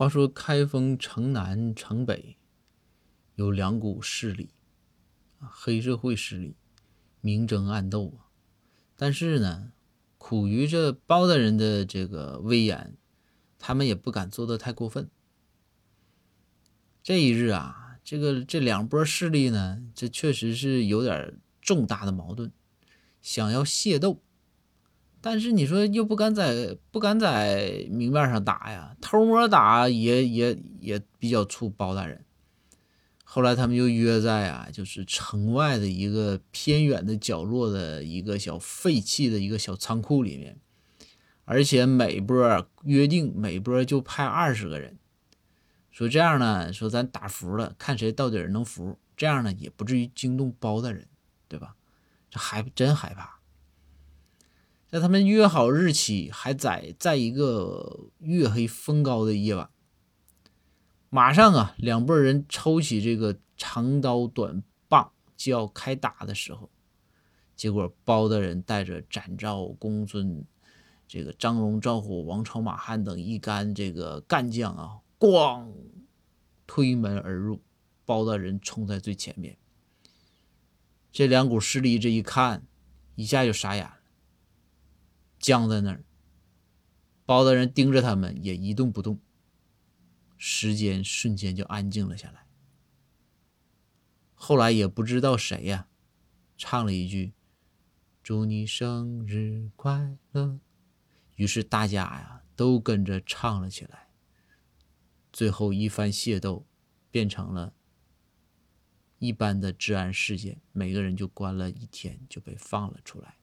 话说开封城南城北有两股势力，黑社会势力，明争暗斗啊。但是呢，苦于这包大人的这个威严，他们也不敢做的太过分。这一日啊，这个这两波势力呢，这确实是有点重大的矛盾，想要械斗。但是你说又不敢在不敢在明面上打呀，偷摸打也也也比较怵包大人。后来他们就约在啊，就是城外的一个偏远的角落的一个小废弃的一个小仓库里面，而且每波约定每波就派二十个人，说这样呢，说咱打服了，看谁到底能服，这样呢也不至于惊动包大人，对吧？这还真害怕。在他们约好日期，还在在一个月黑风高的夜晚，马上啊，两拨人抽起这个长刀短棒就要开打的时候，结果包大人带着展昭、公孙、这个张龙、赵虎、王朝、马汉等一干这个干将啊，咣推门而入，包大人冲在最前面。这两股势力这一看，一下就傻眼了。僵在那儿，包大人盯着他们，也一动不动。时间瞬间就安静了下来。后来也不知道谁呀，唱了一句：“祝你生日快乐。”于是大家呀都跟着唱了起来。最后一番械斗，变成了一般的治安事件，每个人就关了一天，就被放了出来。